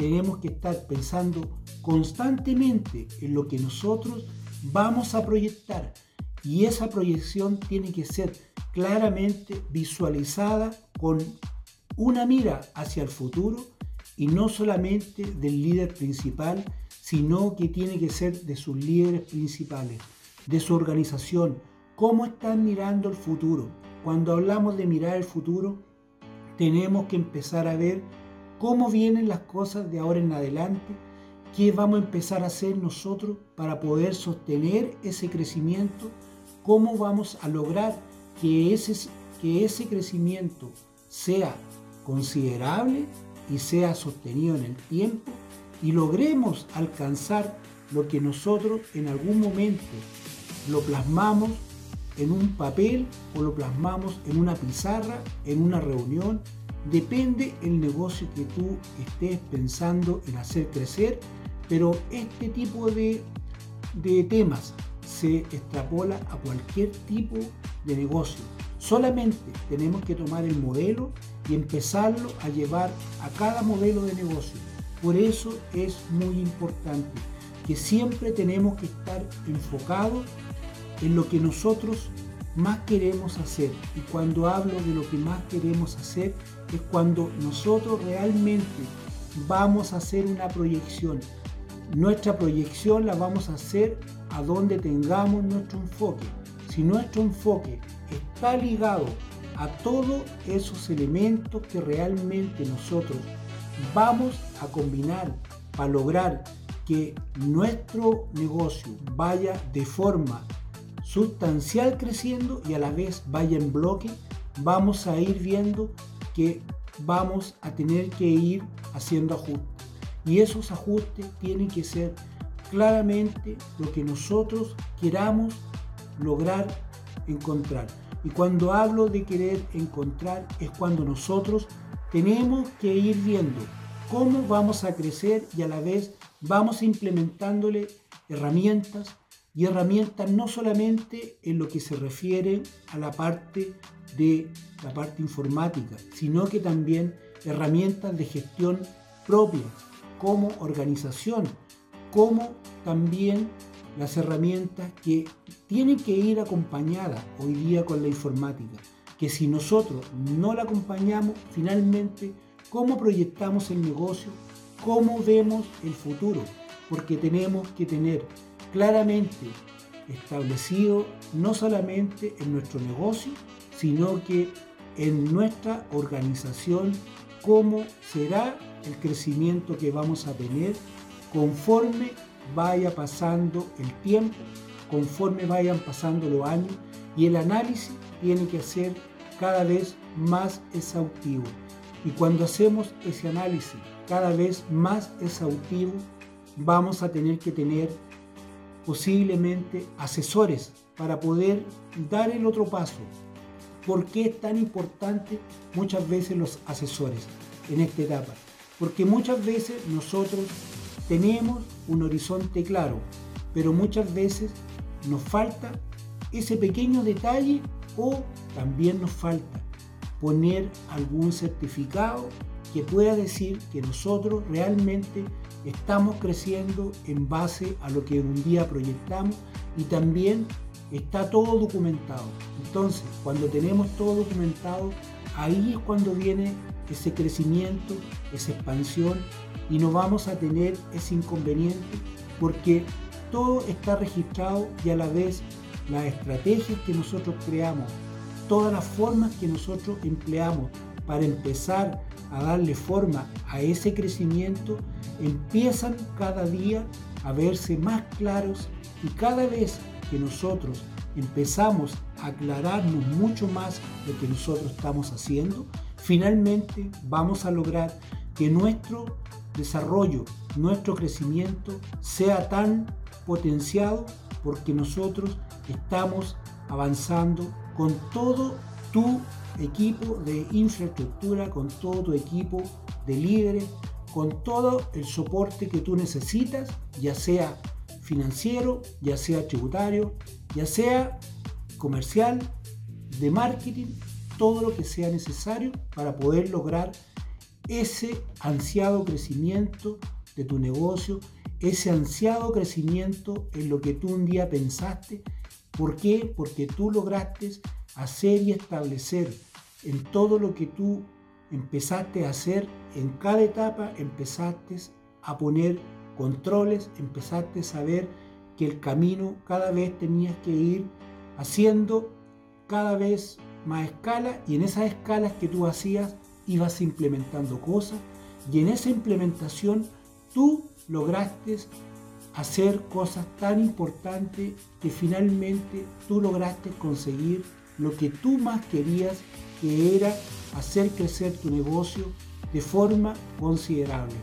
tenemos que estar pensando constantemente en lo que nosotros vamos a proyectar y esa proyección tiene que ser claramente visualizada con una mira hacia el futuro y no solamente del líder principal, sino que tiene que ser de sus líderes principales, de su organización, cómo están mirando el futuro. Cuando hablamos de mirar el futuro, tenemos que empezar a ver cómo vienen las cosas de ahora en adelante, qué vamos a empezar a hacer nosotros para poder sostener ese crecimiento, cómo vamos a lograr que ese, crecimiento sea considerable y sea sostenido en el tiempo y logremos alcanzar lo que nosotros en algún momento lo plasmamos en un papel o lo plasmamos en una pizarra, en una reunión. Depende el negocio que tú estés pensando en hacer crecer, pero este tipo de, temas se extrapola a cualquier tipo de negocio. Solamente tenemos que tomar el modelo y empezarlo a llevar a cada modelo de negocio. Por eso es muy importante que siempre tenemos que estar enfocados en lo que nosotros más queremos hacer. Y cuando hablo de lo que más queremos hacer es cuando nosotros realmente vamos a hacer una proyección. Nuestra proyección la vamos a hacer a donde tengamos nuestro enfoque. Si nuestro enfoque está ligado a todos esos elementos que realmente nosotros vamos a combinar para lograr que nuestro negocio vaya de forma sustancial creciendo y a la vez vaya en bloque, vamos a ir viendo que vamos a tener que ir haciendo ajustes. Y esos ajustes tienen que ser claramente lo que nosotros queramos lograr encontrar. Y cuando hablo de querer encontrar es cuando nosotros tenemos que ir viendo cómo vamos a crecer y a la vez vamos implementándole herramientas y herramientas no solamente en lo que se refiere a la parte de la parte informática, sino que también herramientas de gestión propia, como organización, como también las herramientas que tienen que ir acompañadas hoy día con la informática, que si nosotros no la acompañamos, finalmente, ¿cómo proyectamos el negocio? ¿Cómo vemos el futuro? Porque tenemos que tener claramente establecido no solamente en nuestro negocio, sino que en nuestra organización cómo será el crecimiento que vamos a tener conforme vaya pasando el tiempo, conforme vayan pasando los años y el análisis tiene que ser cada vez más exhaustivo. Y cuando hacemos ese análisis cada vez más exhaustivo, vamos a tener que tener posiblemente asesores para poder dar el otro paso. ¿Por qué es tan importante muchas veces los asesores en esta etapa? Porque muchas veces nosotros tenemos un horizonte claro, pero muchas veces nos falta ese pequeño detalle o también nos falta poner algún certificado que pueda decir que nosotros realmente estamos creciendo en base a lo que un día proyectamos y también está todo documentado. Entonces, cuando tenemos todo documentado, ahí es cuando viene ese crecimiento, esa expansión y no vamos a tener ese inconveniente porque todo está registrado y a la vez las estrategias que nosotros creamos, todas las formas que nosotros empleamos para empezar a darle forma a ese crecimiento, empiezan cada día a verse más claros y cada vez que nosotros empezamos a aclararnos mucho más lo que nosotros estamos haciendo, finalmente vamos a lograr que nuestro desarrollo, nuestro crecimiento sea tan potenciado porque nosotros estamos avanzando con todo tu equipo de infraestructura, con todo tu equipo de líderes, con todo el soporte que tú necesitas, ya sea financiero, ya sea tributario, ya sea comercial, de marketing, todo lo que sea necesario para poder lograr ese ansiado crecimiento de tu negocio, ese ansiado crecimiento en lo que tú un día pensaste. ¿Por qué? Porque tú lograste hacer y establecer en todo lo que tú empezaste a hacer, en cada etapa empezaste a poner controles, empezaste a saber que el camino cada vez tenías que ir haciendo cada vez más escala y en esas escalas que tú hacías ibas implementando cosas y en esa implementación tú lograste hacer cosas tan importantes que finalmente tú lograste conseguir lo que tú más querías, que era hacer crecer tu negocio de forma considerable.